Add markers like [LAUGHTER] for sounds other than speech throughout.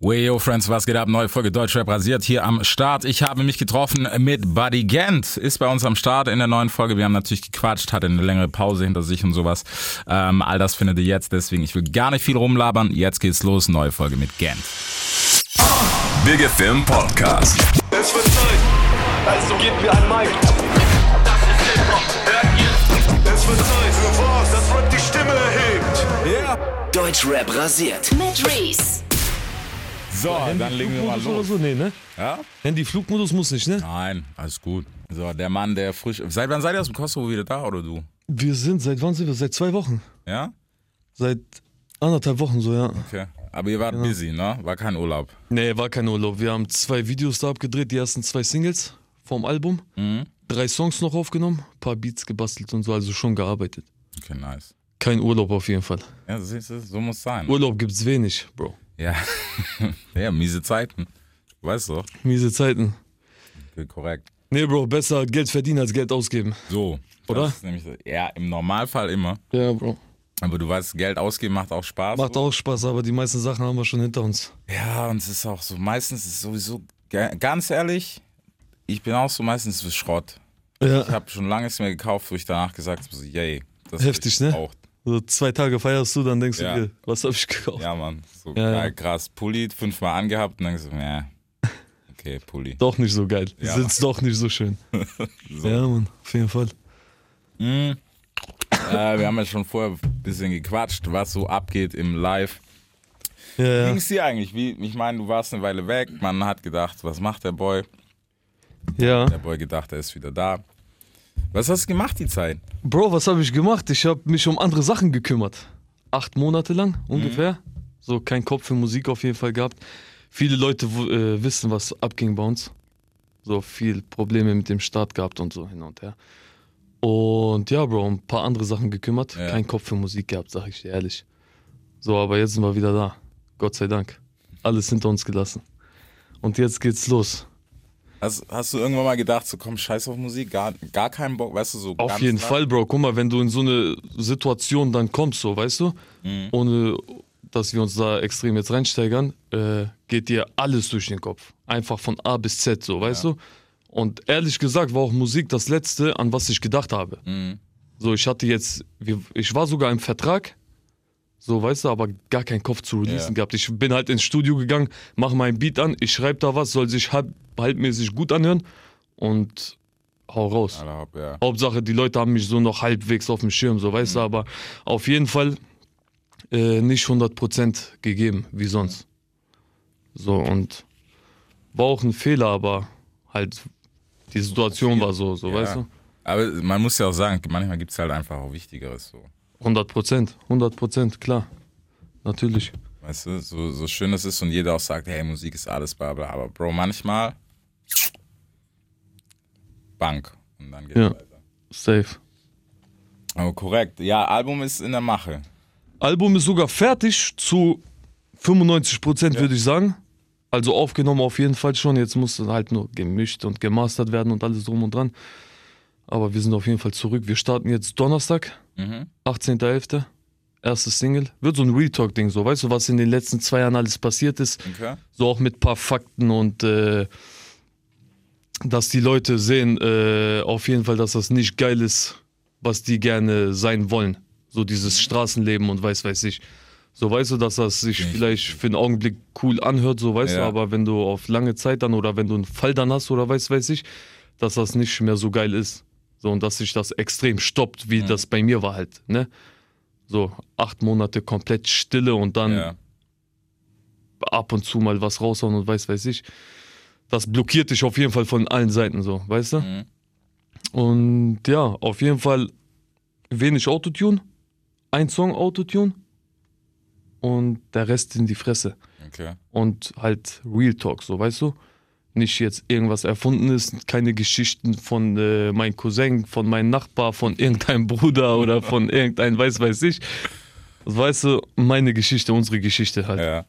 Weyo Friends, was geht ab? Neue Folge Deutschrap rasiert hier am Start. Ich habe mich getroffen mit Buddy Gent, ist bei uns am Start in der neuen Folge. Wir haben natürlich gequatscht, hatte eine längere Pause hinter sich und sowas. Ähm, all das findet ihr jetzt, deswegen ich will gar nicht viel rumlabern. Jetzt geht's los, neue Folge mit Gent. Big FM Podcast. Es wird Zeit, also gebt mir ein Mic. Das ist Hip-Hop, hört ihr? Es wird Zeit für was, das Rap die Stimme erhebt. Deutschrap rasiert. mit Reese. So, dann legen wir mal Flugmodus oder los. so? Nee, ne? Ja? Handy-Flugmodus muss nicht, ne? Nein, alles gut. So, der Mann, der frisch. Seit wann seid ihr aus dem Kosovo wieder da oder du? Wir sind, seit wann sind wir? Seit zwei Wochen. Ja? Seit anderthalb Wochen so, ja. Okay. Aber ihr wart busy, ne? War kein Urlaub. Nee, war kein Urlaub. Wir haben zwei Videos da abgedreht, die ersten zwei Singles vom Album. Drei Songs noch aufgenommen, paar Beats gebastelt und so, also schon gearbeitet. Okay, nice. Kein Urlaub auf jeden Fall. Ja, siehst du, so muss sein. Urlaub gibt's wenig, Bro. Ja. [LAUGHS] ja, miese Zeiten. Weißt du? Miese Zeiten. Okay, korrekt. Nee, Bro, besser Geld verdienen als Geld ausgeben. So. Oder? Das ist nämlich, ja, im Normalfall immer. Ja, Bro. Aber du weißt, Geld ausgeben macht auch Spaß. Macht auch Spaß, aber die meisten Sachen haben wir schon hinter uns. Ja, und es ist auch so, meistens ist es sowieso, ga- ganz ehrlich, ich bin auch so meistens ist es Schrott. Ich Ja. habe schon lange nichts mehr gekauft, wo ich danach gesagt habe, so, yay. Das Heftig, ich ne? gebraucht. So zwei Tage feierst du, dann denkst Ja. du dir, was hab ich gekauft? Ja, Mann. So Ja, geil, ja. krass. Pulli fünfmal angehabt und dann so, ja. Okay, Pulli. Doch nicht so geil. Ja. Sitzt doch nicht so schön. [LAUGHS] So. Ja, Mann, auf jeden Fall. Mhm. Äh, wir haben ja schon vorher ein bisschen gequatscht, was so abgeht im Live. Ja, Wie ja. ging's dir eigentlich? Wie, ich meine, du warst eine Weile weg, man hat gedacht, was macht der Boy? ja. Der Boy gedacht, er ist wieder da. Was hast du gemacht die Zeit? Bro, was habe ich gemacht? Ich habe mich um andere Sachen gekümmert. Acht Monate lang ungefähr. So kein Kopf für Musik auf jeden Fall gehabt. Viele Leute äh, wissen, was abging bei uns. So viel Probleme mit dem Start gehabt und so hin und her. Und ja, Bro, um ein paar andere Sachen gekümmert. Ja. Kein Kopf für Musik gehabt, sag ich dir ehrlich. So, aber jetzt sind wir wieder da. Gott sei Dank. Alles hinter uns gelassen. Und jetzt geht's los. Hast, hast du irgendwann mal gedacht, so komm, scheiß auf Musik, gar, gar keinen Bock, weißt du, so Auf jeden lang? Fall, Bro. Guck mal, wenn du in so eine Situation dann kommst, so, weißt du, Mhm. ohne dass wir uns da extrem jetzt reinsteigern, äh, geht dir alles durch den Kopf. Einfach von A bis Z, so, weißt du? Und ehrlich gesagt war auch Musik das Letzte, an was ich gedacht habe. Mhm. So, ich hatte jetzt, ich war sogar im Vertrag, so, weißt du, aber gar keinen Kopf zu releasen Ja. gehabt. Ich bin halt ins Studio gegangen, mach mein Beat an, ich schreibe da was, soll sich halb, halbmäßig gut anhören und hau raus. Hopp, ja. Hauptsache, die Leute haben mich so noch halbwegs auf dem Schirm, so weißt du, aber auf jeden Fall äh, nicht 100% gegeben, wie sonst. So und war auch ein Fehler, aber halt die Situation war so, so Ja. weißt du. Aber man muss ja auch sagen, manchmal gibt es halt einfach auch Wichtigeres so. 100%, 100%, klar. Natürlich. Weißt du, so, so schön es ist und jeder auch sagt, hey, Musik ist alles, bla bla. Aber Bro, manchmal Bank. Und dann geht's Ja. weiter. Safe. Aber korrekt. Ja, Album ist in der Mache. Album ist sogar fertig zu 95% würde ich sagen. Also aufgenommen auf jeden Fall schon. Jetzt muss es halt nur gemischt und gemastert werden und alles drum und dran. Aber wir sind auf jeden Fall zurück. Wir starten jetzt Donnerstag, Mhm. 18.11. Erstes Single. Wird so ein Real Talk-Ding, so. Weißt du, was in den letzten zwei Jahren alles passiert ist? Okay. So auch mit paar Fakten und äh, dass die Leute sehen, äh, auf jeden Fall, dass das nicht geil ist, was die gerne sein wollen. So dieses Straßenleben und weiß, weiß ich. So weißt du, dass das sich vielleicht für einen Augenblick cool anhört, so weißt du, Ja. aber wenn du auf lange Zeit dann oder wenn du einen Fall dann hast oder weiß, weiß ich, dass das nicht mehr so geil ist. So und dass sich das extrem stoppt, wie das bei mir war halt, ne? So acht Monate komplett Stille und dann Ja. ab und zu mal was raushauen und weiß, weiß ich. Das blockiert dich auf jeden Fall von allen Seiten so, weißt du? Mhm. Und ja, auf jeden Fall wenig Autotune, ein Song Autotune und der Rest in die Fresse. Okay. Und halt Real Talk, so, weißt du? Nicht jetzt irgendwas Erfundenes, keine Geschichten von äh, meinem Cousin, von meinem Nachbar, von irgendeinem Bruder oder von [LAUGHS] irgendeinem, weiß, weiß ich. Das weißt du, meine Geschichte, unsere Geschichte halt. Ja. Ja,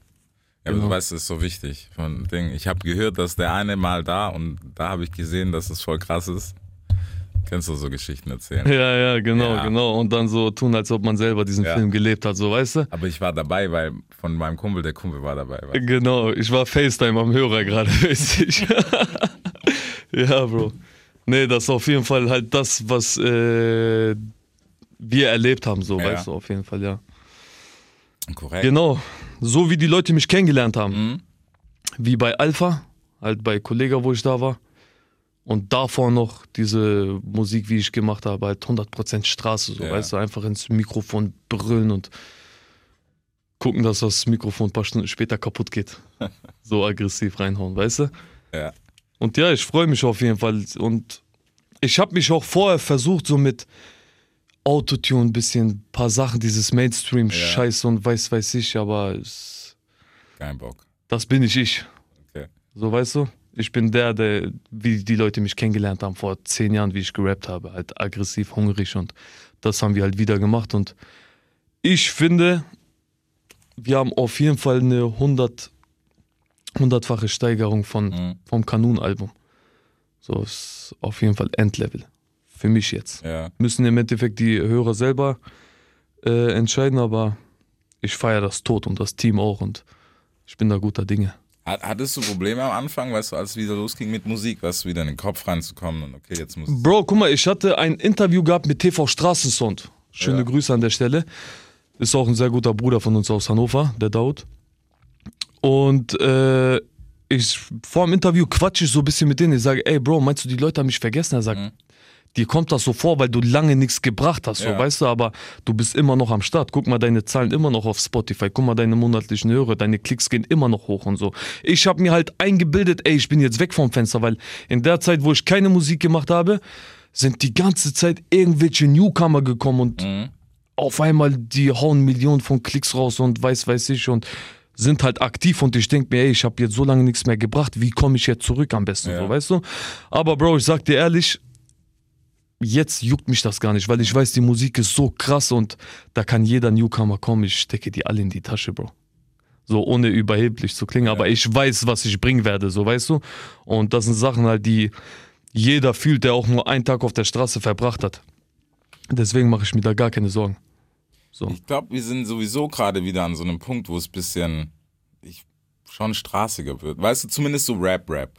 aber du Genau. weißt, das ist so wichtig. Von Ding. Ich habe gehört, dass der eine mal da und da habe ich gesehen, dass es voll krass ist. Kennst du so Geschichten erzählen? Ja, ja, genau, Ja. genau. Und dann so tun, als ob man selber diesen Ja. Film gelebt hat, so weißt du? Aber ich war dabei, weil von meinem Kumpel, der Kumpel war dabei. Weißt? du? Genau, ich war FaceTime am Hörer gerade, [LAUGHS] weiß ich. [LAUGHS] ja, Bro. Nee, das ist auf jeden Fall halt das, was äh, wir erlebt haben, so, Ja. weißt du, auf jeden Fall, ja. Korrekt. Genau, so wie die Leute mich kennengelernt haben. Mhm. Wie bei Alpha, halt bei Kollega, wo ich da war. Und davor noch diese Musik, wie ich gemacht habe, halt 100% Straße, so, Ja. weißt du, einfach ins Mikrofon brüllen und gucken, dass das Mikrofon ein paar Stunden später kaputt geht. [LAUGHS] so aggressiv reinhauen, weißt du? Ja. Und ja, ich freue mich auf jeden Fall. Und ich habe mich auch vorher versucht, so mit Autotune ein bisschen, paar Sachen, dieses Mainstream-Scheiß und weiß, weiß ich, aber es, Kein Bock. das bin nicht ich. Okay. So, weißt du? Ich bin der, der, wie die Leute mich kennengelernt haben vor zehn Jahren, wie ich gerappt habe, halt aggressiv, hungrig und das haben wir halt wieder gemacht und ich finde, wir haben auf jeden Fall eine 100, hundertfache Steigerung von, Mhm. vom Kanun-Album. So ist auf jeden Fall Endlevel. Für mich jetzt. Ja. Müssen im Endeffekt die Hörer selber äh, entscheiden, aber ich feiere das tot und das Team auch und ich bin da guter Dinge. Hat- Hattest du Probleme am Anfang, weißt du, als es wieder losging mit Musik, weißt du, wieder in den Kopf reinzukommen und okay, jetzt muss Bro, guck mal, ich hatte ein Interview gehabt mit TV Straßensound. Schöne Ja. Grüße an der Stelle. Ist auch ein sehr guter Bruder von uns aus Hannover, der Daud. Und äh, ich, vor dem Interview quatsche ich so ein bisschen mit denen. Ich sage, ey Bro, meinst du, die Leute haben mich vergessen? Er sagt, dir kommt das so vor, weil du lange nichts gebracht hast, so, Ja. weißt du, aber du bist immer noch am Start. Guck mal, deine Zahlen immer noch auf Spotify. Guck mal, deine monatlichen Hörer, deine Klicks gehen immer noch hoch und so. Ich habe mir halt eingebildet, ey, ich bin jetzt weg vom Fenster, weil in der Zeit, wo ich keine Musik gemacht habe, sind die ganze Zeit irgendwelche Newcomer gekommen und Mhm. auf einmal die hauen Millionen von Klicks raus und weiß, weiß ich und sind halt aktiv und ich denke mir, ey, ich habe jetzt so lange nichts mehr gebracht, wie komme ich jetzt zurück am besten, Ja. so, weißt du? Aber Bro, ich sag dir ehrlich, jetzt juckt mich das gar nicht, weil ich weiß, die Musik ist so krass und da kann jeder Newcomer kommen, ich stecke die alle in die Tasche, Bro. So ohne überheblich zu klingen, aber ich weiß, was ich bringen werde, so weißt du? Und das sind Sachen halt, die jeder fühlt, der auch nur einen Tag auf der Straße verbracht hat. Deswegen mache ich mir da gar keine Sorgen. So. Ich glaube, wir sind sowieso gerade wieder an so einem Punkt, wo es ein bisschen ich, schon straßiger wird. Weißt du, zumindest so Rap-Rap.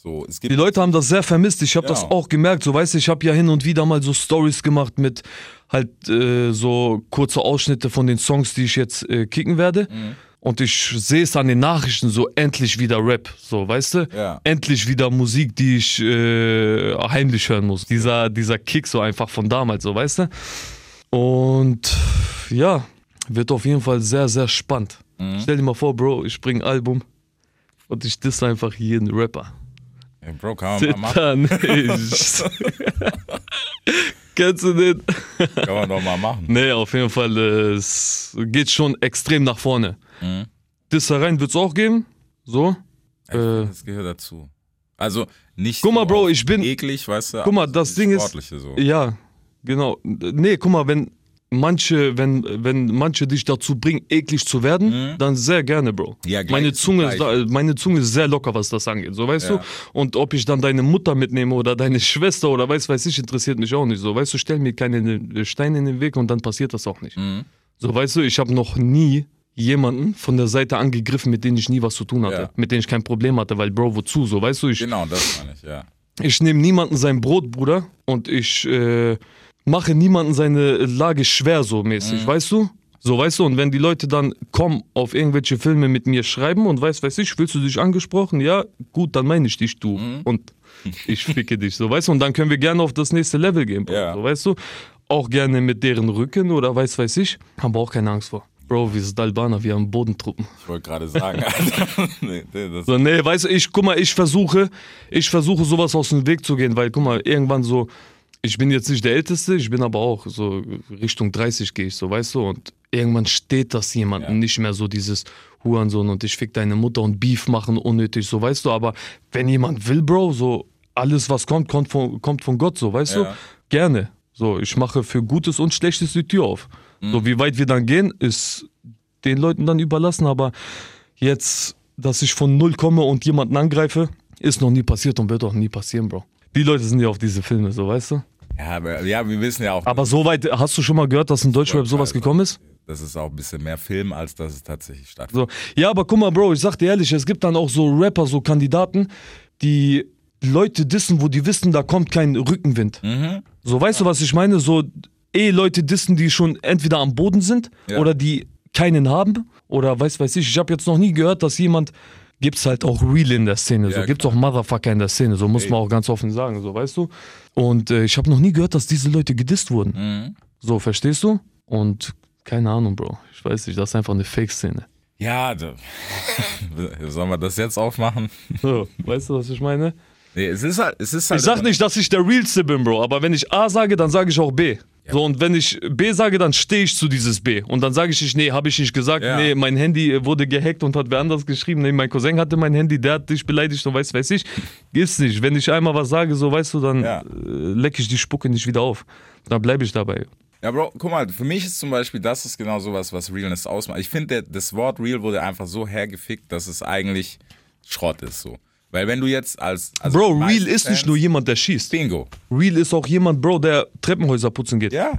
So, Die Leute haben das sehr vermisst. Ich habe Ja. das auch gemerkt. So, weißt du, ich habe ja hin und wieder mal so Stories gemacht mit halt äh, so kurze Ausschnitte von den Songs, die ich jetzt äh, kicken werde. Mhm. Und ich sehe es an den Nachrichten so endlich wieder Rap, so weißt du? Ja. Endlich wieder Musik, die ich äh, heimlich hören muss. Dieser, dieser Kick so einfach von damals, so weißt du? Und ja, wird auf jeden Fall sehr, sehr spannend. Mhm. Stell dir mal vor, Bro, ich bringe ein Album und ich diss einfach jeden Rapper. Ja, Bro, kann man mal machen. Kennst du den? Kann man doch mal machen. Nee, auf jeden Fall, es geht schon extrem nach vorne. Mhm. Dissereien wird es auch geben. So. Äh, das gehört dazu. Also nicht Guck mal, so Bro, ich bin- eklig, weißt du. Guck mal, das Ding ist- So. Ja, genau. Nee, guck mal, wenn manche, wenn, wenn manche dich dazu bringen, eklig zu werden, dann sehr gerne, Bro. Mhm. Ja, gleich meine, Zunge ist, meine Zunge ist sehr locker, was das angeht, so weißt Ja. du? Und ob ich dann deine Mutter mitnehme oder deine [LAUGHS] Schwester oder weiß, weiß ich, interessiert mich auch nicht. So, weißt du, stell mir keine Steine in den Weg und dann passiert das auch nicht. Mhm. So, weißt du, ich habe noch nie jemanden von der Seite angegriffen, mit denen ich nie was zu tun hatte, Ja. mit denen ich kein Problem hatte, weil Bro, wozu? So, weißt du, ich, Genau, das meine ich, ja. ich nehme niemanden sein Brot, Bruder, und ich äh, mache niemanden seine Lage schwer, so mäßig, weißt du? So, weißt du, und wenn die Leute dann kommen, auf irgendwelche Filme mit mir schreiben und weiß, weiß ich, fühlst du dich angesprochen? Ja, gut, dann meine ich dich, du. Und ich ficke dich, so, weißt du, und dann können wir gerne auf das nächste Level gehen, Bro, Ja. so, weißt du? Auch gerne mit deren Rücken oder weiß, weiß ich, haben wir auch keine Angst vor. Bro, wir sind Albaner, wir haben Bodentruppen. Ich wollte gerade sagen, [LAUGHS] Alter. nee, nee, das, So, nee, weißt du, ich, guck mal, ich versuche, ich versuche sowas aus dem Weg zu gehen, weil, guck mal, irgendwann so, ich bin jetzt nicht der Älteste, ich bin aber auch so Richtung 30 gehe ich so, weißt du, und irgendwann steht das jemandem Ja. nicht mehr so dieses Hurensohn und ich fick deine Mutter und Beef machen unnötig, so, weißt du, aber wenn jemand will, Bro, so, alles was kommt, kommt von, kommt von Gott, so, weißt Ja. du, gerne. So, ich mache für Gutes und Schlechtes die Tür auf. Mhm. So, wie weit wir dann gehen, ist den Leuten dann überlassen, aber jetzt, dass ich von null komme und jemanden angreife, ist noch nie passiert und wird auch nie passieren, Bro. Die Leute sind ja auf diese Filme, so weißt du? Ja, aber, ja, wir wissen ja auch, Aber soweit, hast du schon mal gehört, dass in Deutschrap sowas gekommen ist? das ist auch ein bisschen mehr Film, als dass es tatsächlich stattfindet. So. Ja, aber guck mal, Bro, ich sag dir ehrlich, es gibt dann auch so Rapper, so Kandidaten, die Leute dissen, wo die wissen, da kommt kein Rückenwind. Mhm. So, weißt du, was ich meine? So, eh Leute dissen, die schon entweder am Boden sind Ja. oder die keinen haben. Oder weiß, weiß ich, ich habe jetzt noch nie gehört, dass jemand. Gibt's halt auch Real in der Szene, so Ja, gibt's auch Motherfucker in der Szene, so muss man auch ganz offen sagen, so weißt du. Und äh, ich habe noch nie gehört, dass diese Leute gedisst wurden. Mhm. So, verstehst du? Und keine Ahnung, Bro. Ich weiß nicht, das ist einfach eine Fake-Szene. Ja, da, [LAUGHS] sollen wir das jetzt aufmachen? [LAUGHS] So, weißt du, was ich meine? Nee, es ist halt, es ist halt Ich sag nicht, dass ich der Realste bin, Bro, aber wenn ich A sage, dann sage ich auch B. So, und wenn ich B sage, dann stehe ich zu dieses B. Und dann sage ich nicht, nee, habe ich nicht gesagt, Ja. nee, mein Handy äh, wurde gehackt und hat wer anders geschrieben, nee, mein Cousin hatte mein Handy, der hat dich beleidigt und weiß, weiß ich. Ist nicht. Wenn ich einmal was sage, so weißt du, dann Ja. äh, lecke ich die Spucke nicht wieder auf. Dann bleibe ich dabei. Ja, Bro, guck mal, für mich ist zum Beispiel, das ist genau sowas, was Realness ausmacht. Ich finde, das Wort Real wurde einfach so hergefickt, dass es eigentlich Schrott ist, so. Weil wenn du jetzt als. Also Bro, die Real ist nicht nur jemand, der schießt. Bingo. Real ist auch jemand, Bro, der Treppenhäuser putzen geht Ja,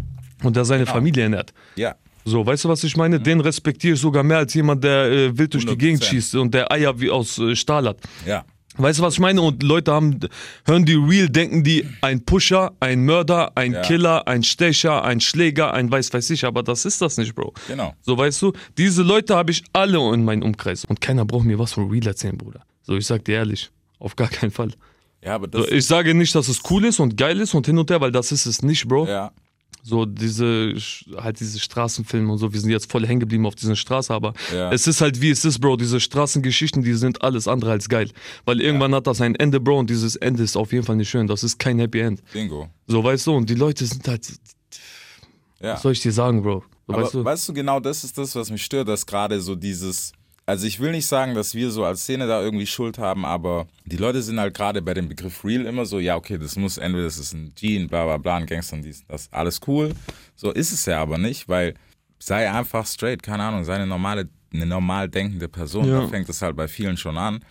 und der seine Familie ernährt. ja. So, weißt du, was ich meine? Den respektiere ich sogar mehr als jemand, der äh, wild durch die 100%. Gegend schießt und der Eier wie aus äh, Stahl hat. Ja. Weißt du, was ich meine? Und Leute haben, hören die real, denken die, ein Pusher, ein Mörder, ein Ja. Killer, ein Stecher, ein Schläger, ein weiß weiß ich, aber das ist das nicht, Bro. Genau. So, weißt du, diese Leute habe ich alle in meinem Umkreis. Und keiner braucht mir was von real erzählen, Bruder. So, ich sag dir ehrlich, auf gar keinen Fall. Ja, aber das. So, ich sage nicht, dass es cool ist und geil ist und hin und her, weil das ist es nicht, Bro. ja. So diese, halt diese Straßenfilme und so, wir sind jetzt voll hängen geblieben auf dieser Straße, aber Ja. es ist halt wie es ist, Bro, diese Straßengeschichten, die sind alles andere als geil. Weil irgendwann hat das ein Ende, Bro, und dieses Ende ist auf jeden Fall nicht schön, das ist kein Happy End. Bingo. So, weißt du, und die Leute sind halt, Ja. was soll ich dir sagen, Bro? So, Aber weißt du? weißt du, genau das ist das, was mich stört, dass gerade so dieses. Also ich will nicht sagen, dass wir so als Szene da irgendwie Schuld haben, aber die Leute sind halt gerade bei dem Begriff Real immer so, ja, okay, das muss entweder das ist ein G, ein bla bla bla, ein Gangster und dies, das, alles cool. So ist es ja aber nicht, weil sei einfach straight, keine Ahnung, sei eine normale, eine normal denkende Person. Ja. Da fängt es halt bei vielen schon an.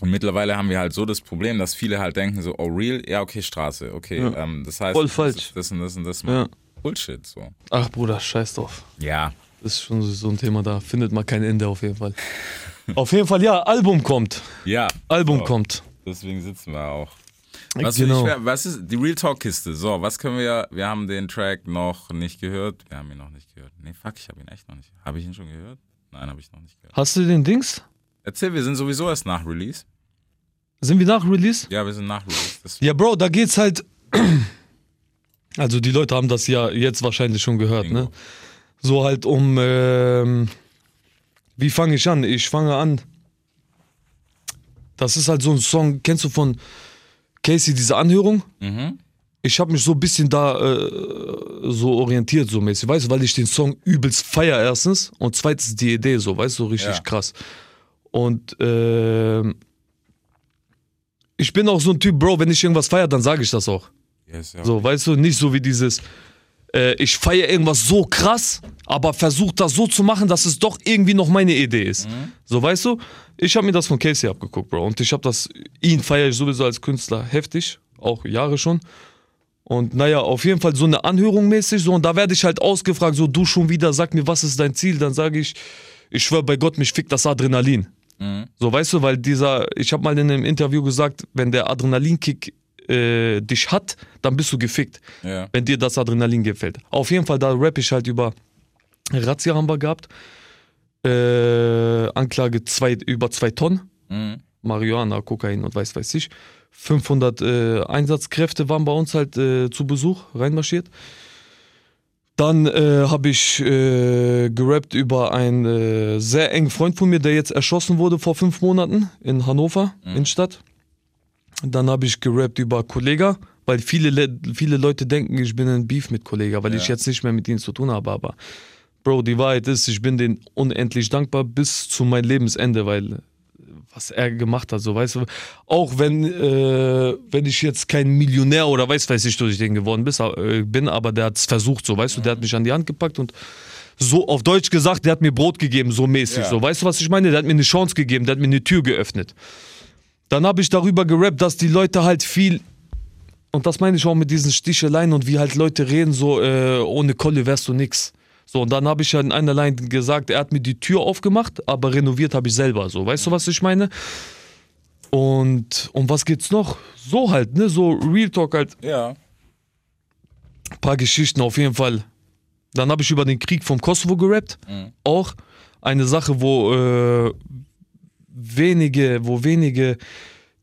Und mittlerweile haben wir halt so das Problem, dass viele halt denken so, oh real, ja okay, Straße, okay. Ja. Ähm, das heißt, Voll das falsch. ist das und das und das. Ja. Bullshit, so. Ach, Bruder, scheiß drauf. Ja, Das ist schon so ein Thema, da findet man kein Ende auf jeden Fall. [LAUGHS] auf jeden Fall, ja, Album kommt. ja. Album So. kommt. Deswegen sitzen wir auch. Was, genau. ich, was ist die Real Talk Kiste? So, was können wir? Wir haben den Track noch nicht gehört. Wir haben ihn noch nicht gehört. Nee, fuck, ich habe ihn echt noch nicht. Habe ich ihn schon gehört? Nein, habe ich noch nicht gehört. Hast du den Dings? Erzähl, wir sind sowieso erst nach Release. Sind wir nach Release? Ja, wir sind nach Release. Das, Ja, Bro, da geht's halt. [CLEARS THROAT] Also die Leute haben das ja jetzt wahrscheinlich schon gehört, ne? So halt um. Ähm, wie fange ich an? Ich fange an. Das ist halt so ein Song. Kennst du von Casey diese Anhörung? Mhm. Ich habe mich so ein bisschen da äh, so orientiert, so mäßig, weißt du, weil ich den Song übelst feier erstens und zweitens die Idee so, weißt du, so richtig Ja. krass. Und ähm, ich bin auch so ein Typ, Bro, wenn ich irgendwas feier, dann sage ich das auch. Yes, ja. So, weißt du, nicht so wie dieses, äh, ich feiere irgendwas so krass, aber versuche das so zu machen, dass es doch irgendwie noch meine Idee ist. So, weißt du, ich habe mir das von Casey abgeguckt, Bro. Und ich habe das, ihn feiere ich sowieso als Künstler heftig, auch Jahre schon. Und naja, auf jeden Fall so eine Anhörung mäßig, so, und da werde ich halt ausgefragt, so, du schon wieder, sag mir, was ist dein Ziel? Dann sage ich, ich schwöre bei Gott, mich fickt das Adrenalin. So, weißt du, weil dieser, ich habe mal in einem Interview gesagt, wenn der Adrenalinkick äh, dich hat, dann bist du gefickt, Ja. wenn dir das Adrenalin gefällt. Auf jeden Fall, da rap ich halt über Razzia haben wir gehabt, äh, Anklage zwei, über zwei Tonnen, Mhm. Marihuana, Kokain und weiß weiß ich. 500 äh, Einsatzkräfte waren bei uns halt äh, zu Besuch reinmarschiert. Dann äh, habe ich äh, gerappt über einen äh, sehr engen Freund von mir, der jetzt erschossen wurde vor fünf Monaten in Hannover, Innenstadt. Dann habe ich gerappt über Kollega, weil viele, Le viele Leute denken, ich bin ein Beef mit Kollega, weil ich Ja. jetzt nicht mehr mit ihnen zu tun habe. Aber Bro, die Wahrheit ist, ich bin denen unendlich dankbar bis zu meinem Lebensende, weil was er gemacht hat, so weißt du, auch wenn, äh, wenn ich jetzt kein Millionär oder weiß, weiß ich, durch den geworden äh, bin, aber der hat es versucht, so weißt du, der hat mich an die Hand gepackt und so auf Deutsch gesagt, der hat mir Brot gegeben, so mäßig, Ja. so weißt du, was ich meine? Der hat mir eine Chance gegeben, der hat mir eine Tür geöffnet. Dann habe ich darüber gerappt, dass die Leute halt viel und das meine ich auch mit diesen Sticheleien und wie halt Leute reden, so äh, ohne Kolle wärst du nix. So, und dann habe ich ja in einer Line gesagt, er hat mir die Tür aufgemacht, aber renoviert habe ich selber. So, weißt du, was ich meine? Und um was geht's noch? So halt, ne? So Real Talk halt. Ja. Ein paar Geschichten auf jeden Fall. Dann habe ich über den Krieg vom Kosovo gerappt. Auch eine Sache, wo äh, wenige, wo wenige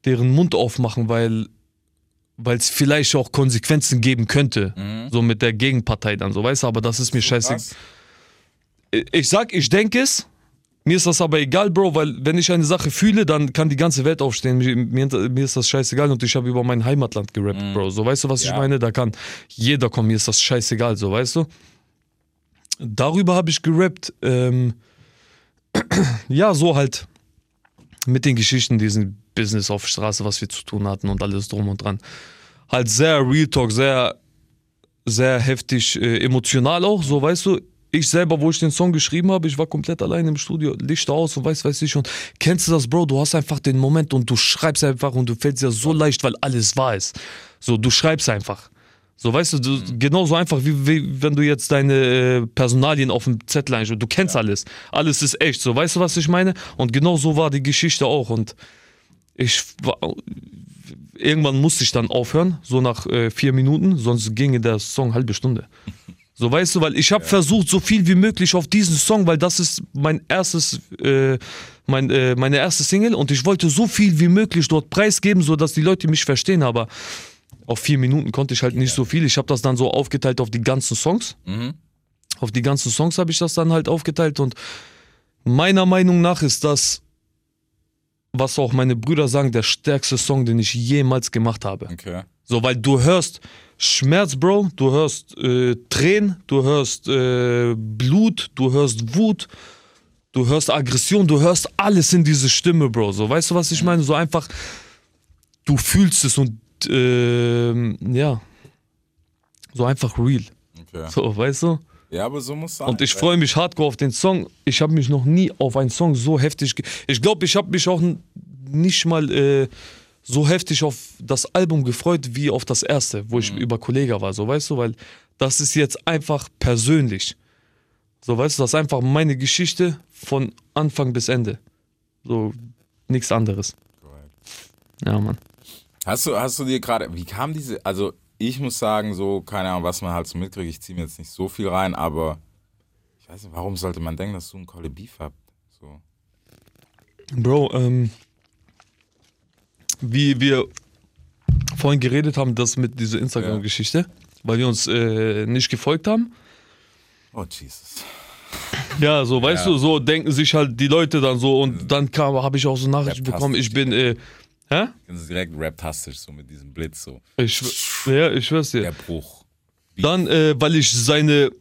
deren Mund aufmachen, weil weil es vielleicht auch Konsequenzen geben könnte, so mit der Gegenpartei dann, so weißt du, aber das ist mir scheiße. Krass. Ich sag, ich denke es, mir ist das aber egal, Bro, weil wenn ich eine Sache fühle, dann kann die ganze Welt aufstehen. Mir, mir, ist das scheißegal und ich habe über mein Heimatland gerappt, Bro. So, weißt du, was ich Ja. meine? Da kann jeder kommen, mir ist das scheißegal, so, weißt du? Darüber habe ich gerappt, ähm, [CLEARS THROAT] ja, so halt mit den Geschichten, diesen Business auf Straße, was wir zu tun hatten und alles drum und dran. Halt sehr Real Talk, sehr, sehr heftig, äh, emotional auch, so weißt du. Ich selber, wo ich den Song geschrieben habe, ich war komplett allein im Studio, Licht aus und weiß, weiß ich und kennst du das, Bro? Du hast einfach den Moment und du schreibst einfach und du fällst ja so leicht, weil alles wahr ist. So, du schreibst einfach. So, weißt du, du genauso einfach wie, wie wenn du jetzt deine äh, Personalien auf dem Zettel einschreibst. Du kennst alles. Alles ist echt. So, weißt du, was ich meine? Und genau so war die Geschichte auch. Und ich war, irgendwann musste ich dann aufhören, so nach äh, vier Minuten, sonst ginge der Song eine halbe Stunde. [LAUGHS] So weißt du, weil ich habe versucht, so viel wie möglich auf diesen Song, weil das ist mein erstes, äh, mein, äh, meine erste Single und ich wollte so viel wie möglich dort preisgeben, sodass die Leute mich verstehen, aber auf vier Minuten konnte ich halt nicht so viel. Ich habe das dann so aufgeteilt auf die ganzen Songs. Auf die ganzen Songs habe ich das dann halt aufgeteilt und meiner Meinung nach ist das, was auch meine Brüder sagen, der stärkste Song, den ich jemals gemacht habe. Okay. So, weil du hörst Schmerz, Bro, du hörst äh, Tränen, du hörst äh, Blut, du hörst Wut, du hörst Aggression, du hörst alles in diese Stimme, Bro. So, weißt du, was ich meine? So einfach, du fühlst es und ähm, ja, so einfach real. okay. So, weißt du? Ja, aber so muss sein. Und ich freue mich hardcore auf den Song. Ich habe mich noch nie auf einen Song so heftig. Ich glaube, ich habe mich auch nicht mal äh, so heftig auf das Album gefreut wie auf das erste, wo ich über Kollega war. So weißt du, weil das ist jetzt einfach persönlich. So weißt du, das ist einfach meine Geschichte von Anfang bis Ende. So nichts anderes. Ja, Mann. Hast du, hast du dir gerade, wie kam diese, also ich muss sagen, so, keine Ahnung, was man halt so mitkriegt, ich ziehe mir jetzt nicht so viel rein, aber ich weiß nicht, warum sollte man denken, dass du einen Kolle Beef habt? So. Bro, ähm, wie wir vorhin geredet haben, das mit dieser Instagram-Geschichte, weil wir uns äh, nicht gefolgt haben. Oh, Jesus. Ja, so, weißt Ja. du, so denken sich halt die Leute dann so und dann kam, habe ich auch so Nachrichten bekommen, ich bin, äh, hä? Das ist direkt rap-tastisch, so mit diesem Blitz, so. Ich, ja, ich schwör's dir. Der Bruch. Dann, äh, weil ich seine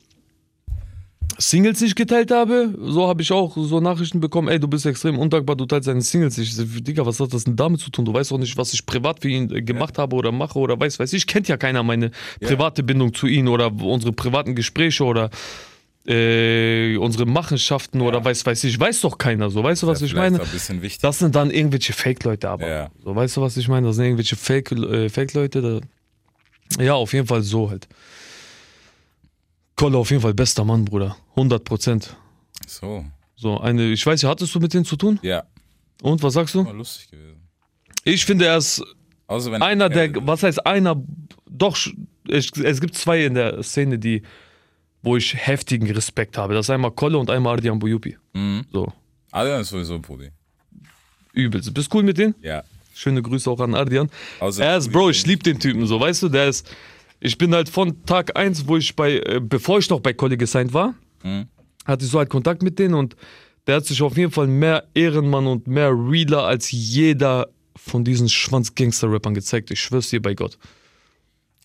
Singles nicht geteilt habe, so habe ich auch so Nachrichten bekommen, ey, du bist extrem undankbar, du teilst seine Singles nicht. Digga, was hat das denn damit zu tun? Du weißt auch nicht, was ich privat für ihn äh, gemacht habe oder mache oder weiß, weiß ich. Kennt ja keiner meine private Bindung zu ihm oder unsere privaten Gespräche oder äh, unsere Machenschaften oder weiß, weiß ich. Weiß doch keiner so. Weißt du, was Ja, ich meine? Das sind dann irgendwelche Fake-Leute, aber. Ja. So, weißt du, was ich meine? Das sind irgendwelche Fake- äh, Fake-Leute. da- ja, auf jeden Fall so halt. Kolle auf jeden Fall bester Mann, Bruder. 100 Prozent. So. So, eine, ich weiß ja, hattest du mit denen zu tun? Ja, Und, was sagst du? war lustig gewesen. Ich finde, er ist wenn einer der, Ja, was heißt einer, doch, es, es gibt zwei in der Szene, die, wo ich heftigen Respekt habe. Das ist einmal Kolle und einmal Ardian Buyupi. Mhm. So, Adrian ist sowieso ein Brudi. übelst. Bist cool mit denen? Ja. Schöne Grüße auch an Ardian. Außer Er ist, Bro, ich liebe den Typen, so, weißt du, der ist, ich bin halt von Tag 1, wo ich bei, äh, bevor ich noch bei Kolle gesigned war, Mhm. hatte ich so halt Kontakt mit denen und der hat sich auf jeden Fall mehr Ehrenmann und mehr Realer als jeder von diesen Schwanz-Gangster-Rappern gezeigt. Ich schwör's dir bei Gott.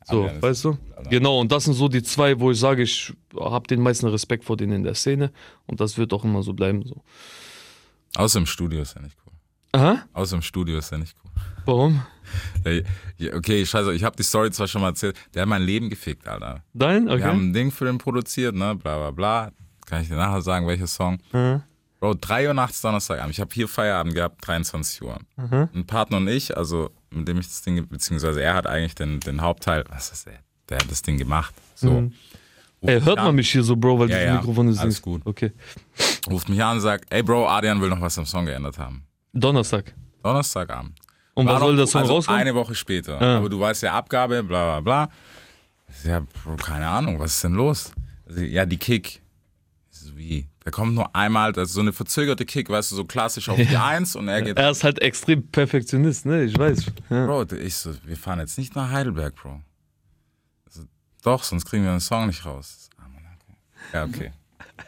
So, Adrian weißt du? Genau, und das sind so die zwei, wo ich sage, ich habe den meisten Respekt vor denen in der Szene und das wird auch immer so bleiben. So. Außer im Studio ist er nicht cool. Aha, Außer im Studio ist er nicht cool. warum? Ja, okay, scheiße, ich habe die Story zwar schon mal erzählt, der hat mein Leben gefickt, Alter. Dein? Wir haben Okay. ein Ding für den produziert, ne, bla bla bla. Kann ich dir nachher sagen, welcher Song. Mhm. Bro, 3 Uhr nachts Donnerstagabend. Ich habe hier Feierabend gehabt, 23 Uhr. Mhm. Ein Partner und ich, also mit dem ich das Ding, beziehungsweise er hat eigentlich den, den Hauptteil, was ist der? Der hat das Ding gemacht. So. Mhm. Ey, hört man mich hier so, Bro, weil Ja, das ja, Mikrofon ist alles gut. Okay. Ruft mich an und sagt, ey Bro, Adrian will noch was am Song geändert haben. Donnerstag. Donnerstagabend. Und War was soll der Song also rauskommen? Eine Woche später. Ah. Aber du weißt ja, Abgabe, bla bla bla. Ich sag, Ja, Bro, keine Ahnung, was ist denn los? Also, ja, die Kick. So, wie? Da kommt nur einmal, das ist so eine verzögerte Kick, weißt du, so klassisch auf [LAUGHS] die Eins und er geht. Er ist halt extrem Perfektionist, ne? Ich weiß. Ja. Bro, ich so, wir fahren jetzt nicht nach Heidelberg, Bro. Also, doch, sonst kriegen wir den Song nicht raus. Ja, okay.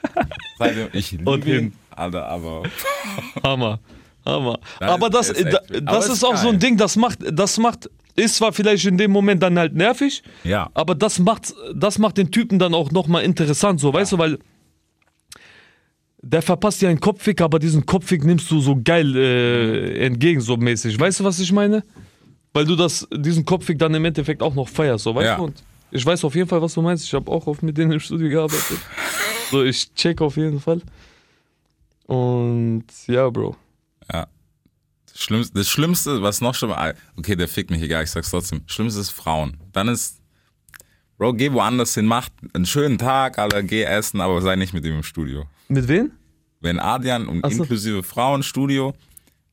[LAUGHS] Seitdem, ich liebe Und ihn, Alter, aber [LAUGHS] Hammer. Hammer. Das aber das, ist echt da, wild. das Aber ist, ist auch so ein. Ding, das macht, das macht, ist zwar vielleicht in dem Moment dann halt nervig, ja. aber das macht, das macht den Typen dann auch nochmal interessant, so, weißt du, weil der verpasst dir einen Kopfweg, aber diesen Kopfweg nimmst du so geil äh, entgegen, so mäßig. Weißt du, was ich meine? Weil du das, diesen Kopfweg dann im Endeffekt auch noch feierst, so, weißt Ja. du? Und ich weiß auf jeden Fall, was du meinst. Ich habe auch oft mit denen im Studio gearbeitet. [LAUGHS] so, ich check auf jeden Fall. Und ja, Bro. Ja. Das Schlimmste, das Schlimmste, was noch schlimmer, ah, okay, der fickt mich egal, ich sag's trotzdem. Schlimmste ist Frauen. Dann ist, Bro, geh woanders hin, mach einen schönen Tag, Alter, geh essen, aber sei nicht mit ihm im Studio. Mit wem? Wenn Adrian und so. inklusive Frauen Studio,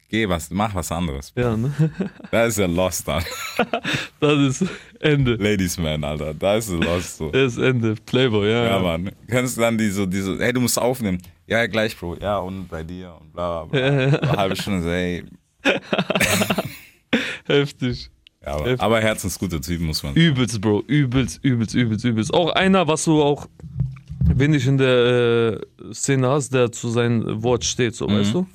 geh was, mach was anderes. Ja, ne? [LAUGHS] Da ist er lost dann. [LAUGHS] Das ist Ende. Ladies Man, Alter, da ist lost so. Das ist Ende. Playboy, ja. Ja, ja. Mann. Kennst du dann die so, die so, hey, du musst aufnehmen. Ja, ja, gleich, Bro. Ja, und bei dir und bla, bla, bla. Eine halbe Stunde so, hey. [LAUGHS] Heftig. Ja, aber, Heftig. aber herzensguter Typ, muss man Übelst, Bro. Übelst, übelst, übelst, übelst. Auch einer, was du auch, wenn ich in der äh, Szene hast, der zu seinem Wort steht, so, weißt du?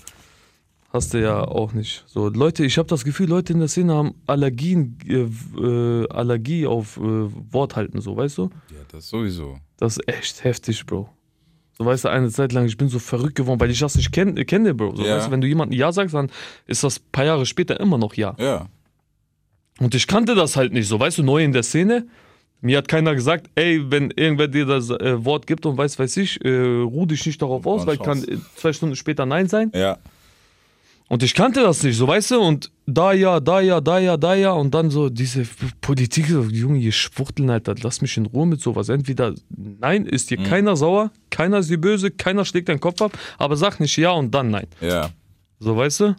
Hast du ja auch nicht. So, Leute, ich habe das Gefühl, Leute in der Szene haben Allergien, äh, äh, Allergie auf äh, Wort halten, so, weißt du? Ja, das sowieso. Das ist echt heftig, Bro. So, weißt du, eine Zeit lang, ich bin so verrückt geworden, weil ich das nicht kenn, kenne, Bro. So, Ja. weißt du, wenn du jemandem Ja sagst, dann ist das ein paar Jahre später immer noch Ja. Ja. Und ich kannte das halt nicht so, weißt du, neu in der Szene. Mir hat keiner gesagt, ey, wenn irgendwer dir das äh, Wort gibt und weiß, weiß ich, äh, ruh dich nicht darauf aus, weil kann äh, zwei Stunden später Nein sein. Ja. Und ich kannte das nicht, so weißt du, und da ja, da ja, da ja, da ja, und dann so diese Politik, so, Junge, ihr Schwuchteln, Alter, lass mich in Ruhe mit sowas. Entweder nein, ist dir keiner sauer, keiner ist dir böse, keiner schlägt deinen Kopf ab, aber sag nicht ja und dann nein. Ja. So, weißt du?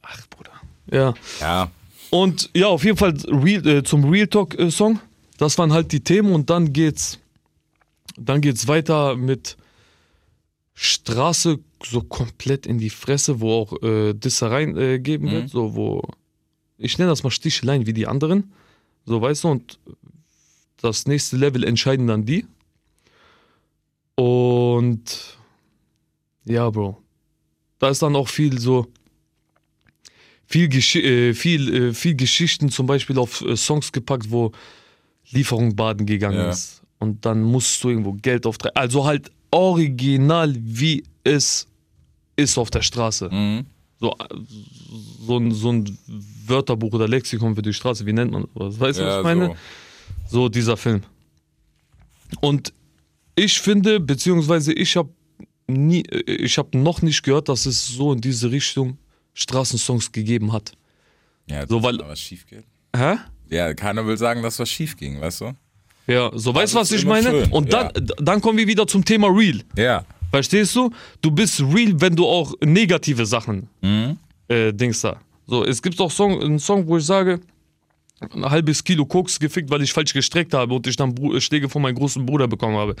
Ach, Bruder. Ja. Ja. Und ja, auf jeden Fall Real, äh, zum Real Talk äh, Song. Das waren halt die Themen und dann geht's, dann geht's weiter mit Straße so komplett in die Fresse, wo auch äh, Dissereien äh, geben wird, so wo ich nenne das mal Sticheleien wie die anderen, so weißt du und das nächste Level entscheiden dann die. Und ja, Bro, da ist dann auch viel so viel, Gesch äh, viel, äh, viel Geschichten zum Beispiel auf äh, Songs gepackt, wo Lieferung baden gegangen Ja. ist. Und dann musst du irgendwo Geld auftreiben. Also halt original, wie es ist auf der Straße. Mhm. So, äh, so, ein, so ein Wörterbuch oder Lexikon für die Straße, wie nennt man das? Weißt du, was Ja, ich meine? so. So dieser Film. Und ich finde, beziehungsweise ich habe nie, äh, ich habe noch nicht gehört, dass es so in diese Richtung Straßensongs gegeben hat. Ja, So, weil- was schief geht. Hä? Ja, keiner will sagen, dass was schief ging, weißt du? Ja, so weißt du, was ich meine? schön, Und dann, ja. dann kommen wir wieder zum Thema Real. Ja. Verstehst du? Du bist real, wenn du auch negative Sachen Mhm. äh, Dings da. So, es gibt auch Song, einen Song, wo ich sage, ein halbes Kilo Koks gefickt, weil ich falsch gestreckt habe und ich dann Bru Schläge von meinem großen Bruder bekommen habe.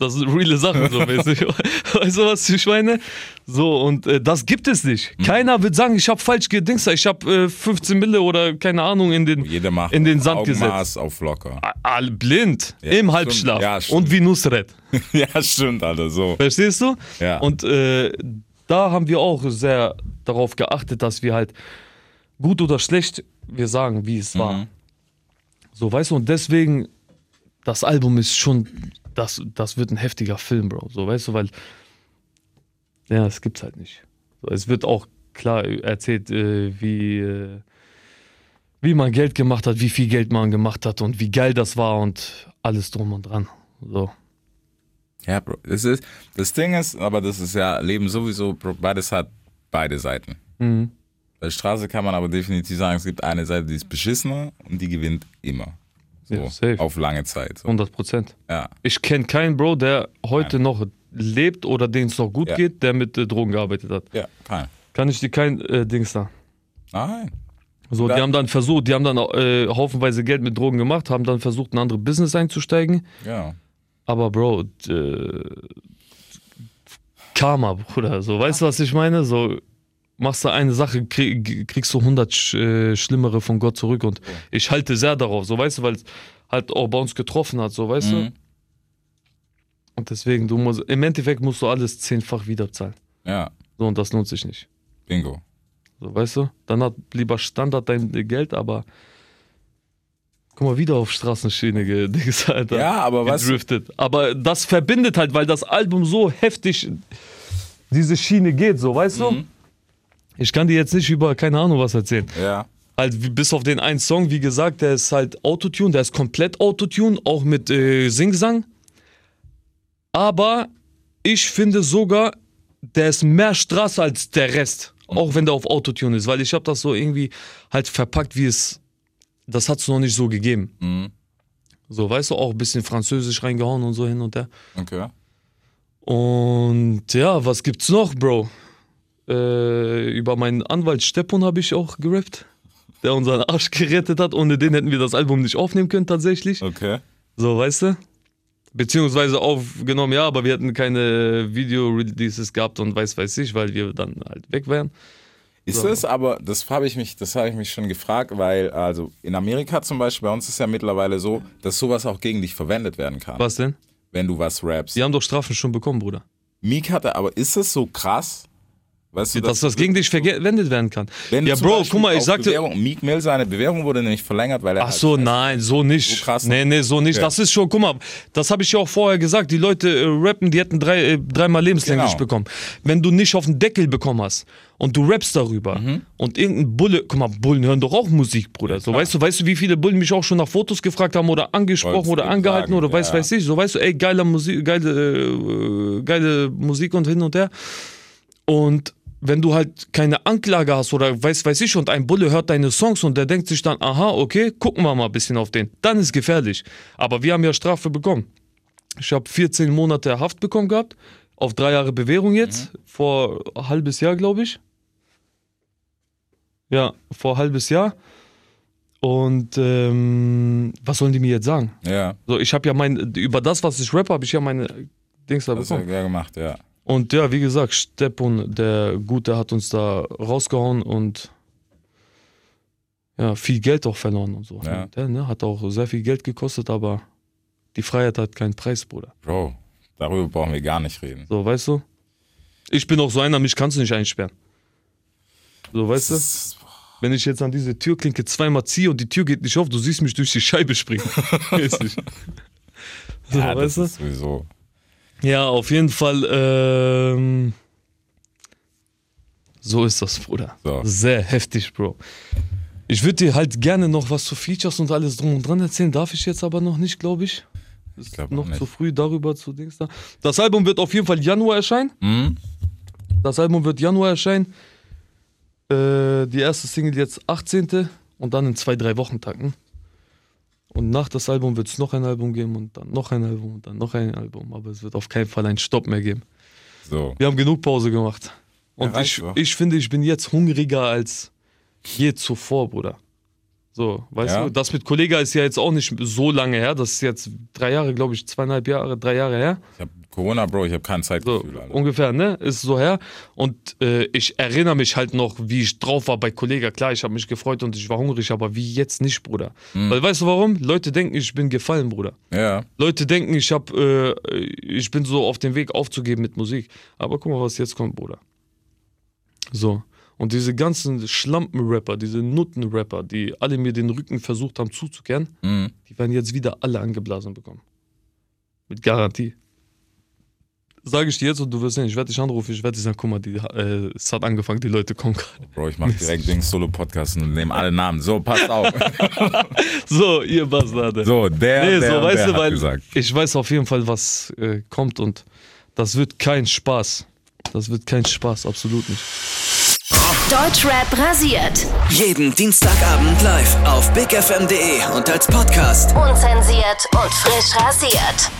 Das sind reale Sachen, so [LAUGHS] mäßig. Weißt du, was ich meine? So, und äh, das gibt es nicht. Keiner wird sagen, ich habe falsch gedingst, ich habe äh, 15 Mille oder keine Ahnung in den, Jeder macht in den Sand gesetzt. auf locker. All blind, Ja, im. Halbschlaf Ja, und wie Nusret. [LAUGHS] ja, stimmt, Alter, so. Verstehst du? Ja. Und äh, da haben wir auch sehr darauf geachtet, dass wir halt gut oder schlecht, wir sagen, wie es war. Mhm. So, weißt du, und deswegen, das Album ist schon, das, das wird ein heftiger Film, Bro. So, weißt du, weil, ja, es gibt's halt nicht. So, es wird auch klar erzählt, äh, wie, äh, wie man Geld gemacht hat, wie viel Geld man gemacht hat und wie geil das war und alles drum und dran. So. Ja, Bro. Das, ist, das Ding ist, aber das ist ja Leben sowieso, Bro, beides hat beide Seiten. Mhm. Bei Straße kann man aber definitiv sagen, es gibt eine Seite, die ist beschissener und die gewinnt immer. So, Ja, safe. auf lange Zeit. So. 100 Prozent. Ja. Ich kenne keinen Bro, der heute noch lebt oder dem es noch gut Ja. geht, der mit äh, Drogen gearbeitet hat. Ja, kein. Kann ich dir kein äh, Dings da. Nein. So, die haben dann versucht, die haben dann äh, haufenweise Geld mit Drogen gemacht, haben dann versucht, ein anderes Business einzusteigen. Ja. Aber Bro, äh, Karma, Bruder, so, weißt du, was ich meine? So, machst du eine Sache, krieg, kriegst du 100 sch, äh, schlimmere von Gott zurück und ich halte sehr darauf, so, weißt du, weil es halt auch bei uns getroffen hat, so, weißt du? Mhm. Und deswegen, du musst, im Endeffekt musst du alles zehnfach wiederzahlen. Ja. So, und das lohnt sich nicht. Bingo. So, weißt du? Dann hat lieber Standard dein Geld, aber guck mal, wieder auf Straßenschiene gedings, [LAUGHS] Alter. Ja, aber was- Gedriftet. Aber das verbindet halt, weil das Album so heftig diese Schiene geht, so, weißt du? Ich kann dir jetzt nicht über, keine Ahnung, was erzählen. Ja. Halt, bis auf den einen Song, wie gesagt, der ist halt Autotune, der ist komplett Autotune, auch mit äh, Singsang. Aber ich finde sogar, der ist mehr Straße als der Rest. Auch wenn der auf Autotune ist, weil ich habe das so irgendwie halt verpackt, wie es. Das hat es noch nicht so gegeben. Mhm. So, weißt du, auch ein bisschen Französisch reingehauen und so hin und her. Okay. Und ja, was gibt's noch, Bro? Äh, über meinen Anwalt Steppon habe ich auch gerappt, der unseren Arsch gerettet hat. Ohne den hätten wir das Album nicht aufnehmen können, tatsächlich. Okay. So, weißt du? Beziehungsweise aufgenommen, ja, aber wir hätten keine Video-Releases gehabt und weiß, weiß ich, weil wir dann halt weg wären. Ist es aber, das habe ich mich, das habe ich mich schon gefragt, weil also in Amerika zum Beispiel, bei uns ist ja mittlerweile so, dass sowas auch gegen dich verwendet werden kann, Was denn? wenn du was rappst. Die haben doch Strafen schon bekommen, Bruder. Meek hatte, aber ist es so krass? Weißt du, Dass das gegen dich verwendet werden kann. ja, Bro, Beispiel guck mal, ich sagte. Bewährung, Meek Mill, seine Bewährung wurde nämlich verlängert, weil er Ach halt so, nein, so nicht. So krass, nee, nee, so nicht. Okay. Das ist schon, guck mal, das habe ich ja auch vorher gesagt. Die Leute äh, rappen, die hätten drei, äh, dreimal lebenslänglich Genau. bekommen. Wenn du nicht auf den Deckel bekommen hast und du rappst darüber Mhm. und irgendein Bulle, guck mal, Bullen hören doch auch Musik, Bruder. so, weißt du, weißt du, wie viele Bullen mich auch schon nach Fotos gefragt haben oder angesprochen Wollt's oder angehalten sagen, oder weiß, ja. weiß ich. So, weißt du, ey, geile Musik, geile, äh, geile Musik und hin und her. Und wenn du halt keine Anklage hast oder weiß, weiß ich und ein Bulle hört deine Songs und der denkt sich dann, aha, okay, gucken wir mal ein bisschen auf den, dann ist gefährlich. Aber wir haben ja Strafe bekommen. Ich habe 14 Monate Haft bekommen gehabt, auf drei Jahre Bewährung jetzt, vor ein halbes Jahr, glaube ich. Ja, vor halbes Jahr. Und ähm, was sollen die mir jetzt sagen? Ja, So, ich habe ja mein, über das, was ich rappe, habe ich ja meine Dings da bekommen. ja gemacht, ja. Und ja, wie gesagt, Steppon, der Gute, hat uns da rausgehauen und ja, viel Geld auch verloren und so. Ja. Der ne, hat auch sehr viel Geld gekostet, aber die Freiheit hat keinen Preis, Bruder. Bro, darüber brauchen wir gar nicht reden. So, weißt du? Ich bin auch so einer, mich kannst du nicht einsperren. So, weißt du? Das ist, Wenn ich jetzt an diese Türklinke zweimal ziehe und die Tür geht nicht auf, du siehst mich durch die Scheibe springen. [LAUGHS] So, ja, weißt du? ist sowieso. Ja, auf jeden Fall. Ähm, so ist das, Bruder. So. Sehr heftig, Bro. Ich würde dir halt gerne noch was zu Features und alles drum und dran erzählen, darf ich jetzt aber noch nicht, glaube ich. Ist glaub noch nicht. zu früh darüber zu Dings da. Das Album wird auf jeden Fall Januar erscheinen. Mhm. Das Album wird Januar erscheinen. Äh, die erste Single jetzt 18. und dann in zwei, drei Wochentagen. Und nach das Album wird es noch ein Album geben und dann noch ein Album und dann noch ein Album. Aber es wird auf keinen Fall einen Stopp mehr geben. So. Wir haben genug Pause gemacht. Und reicht ich, ich finde, ich bin jetzt hungriger als je zuvor, Bruder. So, weißt Ja. du, das mit Kollega ist ja jetzt auch nicht so lange her. Das ist jetzt drei Jahre, glaube ich, zweieinhalb Jahre, drei Jahre her. Ich habe Corona, Bro, ich habe kein So, Zeitgefühl, Alter. ungefähr, ne? Ist so her. Und äh, ich erinnere mich halt noch, wie ich drauf war bei Kollega. Klar, ich habe mich gefreut und ich war hungrig, aber wie jetzt nicht, Bruder. Weil weißt du warum? Leute denken, ich bin gefallen, Bruder. Ja, Leute denken, ich hab, äh, ich bin so auf dem Weg aufzugeben mit Musik. Aber guck mal, was jetzt kommt, Bruder. So. Und diese ganzen Schlampen-Rapper, diese Nutten-Rapper, die alle mir den Rücken versucht haben zuzukehren, mhm. die werden jetzt wieder alle angeblasen bekommen. Mit Garantie. Sage ich dir jetzt und du wirst sehen, ich werde dich anrufen, ich werde dir sagen, guck mal, die, äh, es hat angefangen, die Leute kommen gerade. Bro, ich mach direkt den Solo-Podcast und nehme alle Namen. So, passt auf. [LAUGHS] So, ihr Bastarde. So, der, Nee, der, so, weißt der du, hat weil gesagt. ich weiß auf jeden Fall, was äh, kommt und das wird kein Spaß. Das wird kein Spaß, absolut nicht. Deutschrap rasiert. Jeden Dienstagabend live auf bigfm.de und als Podcast. Unzensiert und frisch rasiert.